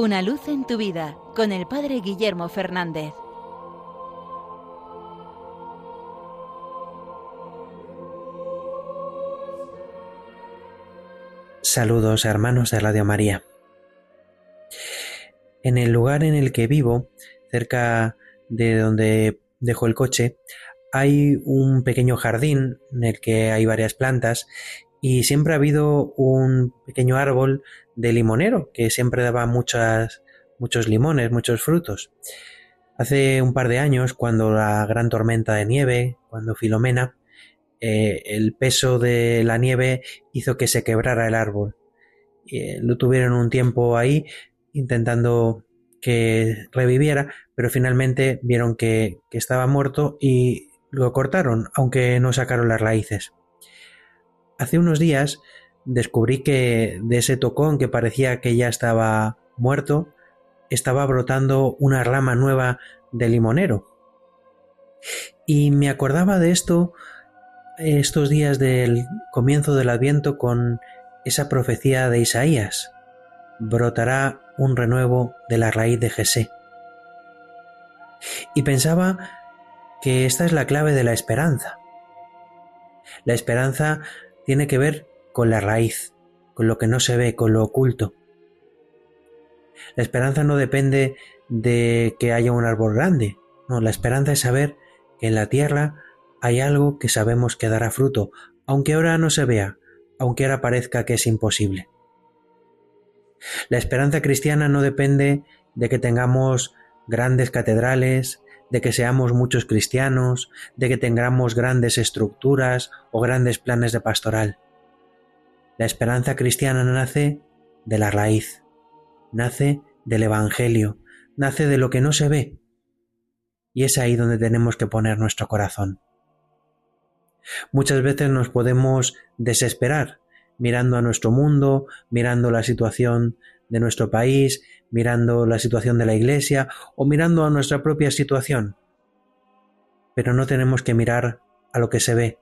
Una luz en tu vida con el Padre Guillermo Fernández. Saludos hermanos de Radio María. En el lugar en el que vivo, cerca de donde dejo el coche, hay un pequeño jardín en el que hay varias plantas y siempre ha habido un pequeño árbol de limonero que siempre daba muchas, muchos limones, muchos frutos. Hace un par de años, cuando la gran tormenta de nieve, cuando Filomena, eh, el peso de la nieve hizo que se quebrara el árbol. Eh, lo tuvieron un tiempo ahí intentando que reviviera, pero finalmente vieron que, que estaba muerto y lo cortaron, aunque no sacaron las raíces. Hace unos días descubrí que de ese tocón que parecía que ya estaba muerto, estaba brotando una rama nueva de limonero. Y me acordaba de esto estos días del comienzo del Adviento con esa profecía de Isaías. Brotará un renuevo de la raíz de Jesé. Y pensaba que esta es la clave de la esperanza. La esperanza tiene que ver con la raíz, con lo que no se ve, con lo oculto. La esperanza no depende de que haya un árbol grande, no, la esperanza es saber que en la tierra hay algo que sabemos que dará fruto, aunque ahora no se vea, aunque ahora parezca que es imposible. La esperanza cristiana no depende de que tengamos grandes catedrales, de que seamos muchos cristianos, de que tengamos grandes estructuras o grandes planes de pastoral. La esperanza cristiana nace de la raíz, nace del Evangelio, nace de lo que no se ve. Y es ahí donde tenemos que poner nuestro corazón. Muchas veces nos podemos desesperar mirando a nuestro mundo, mirando la situación de nuestro país, mirando la situación de la Iglesia o mirando a nuestra propia situación. Pero no tenemos que mirar a lo que se ve,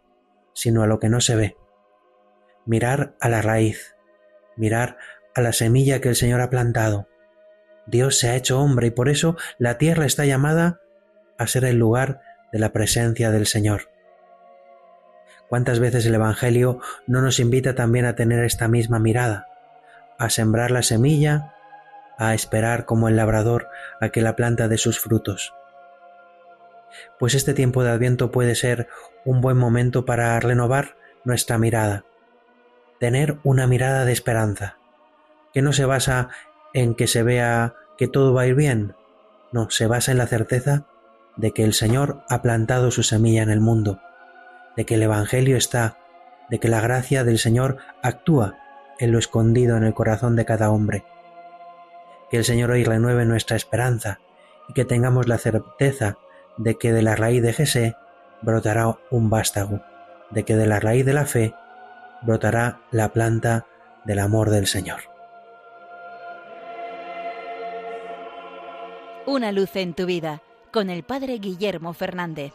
sino a lo que no se ve. Mirar a la raíz, mirar a la semilla que el Señor ha plantado. Dios se ha hecho hombre y por eso la tierra está llamada a ser el lugar de la presencia del Señor. ¿Cuántas veces el Evangelio no nos invita también a tener esta misma mirada? A sembrar la semilla, a esperar como el labrador a que la planta dé sus frutos. Pues este tiempo de Adviento puede ser un buen momento para renovar nuestra mirada, tener una mirada de esperanza, que no se basa en que se vea que todo va a ir bien, no, se basa en la certeza de que el Señor ha plantado su semilla en el mundo de que el Evangelio está, de que la gracia del Señor actúa en lo escondido en el corazón de cada hombre. Que el Señor hoy renueve nuestra esperanza y que tengamos la certeza de que de la raíz de Jesé brotará un vástago, de que de la raíz de la fe brotará la planta del amor del Señor. Una luz en tu vida con el Padre Guillermo Fernández.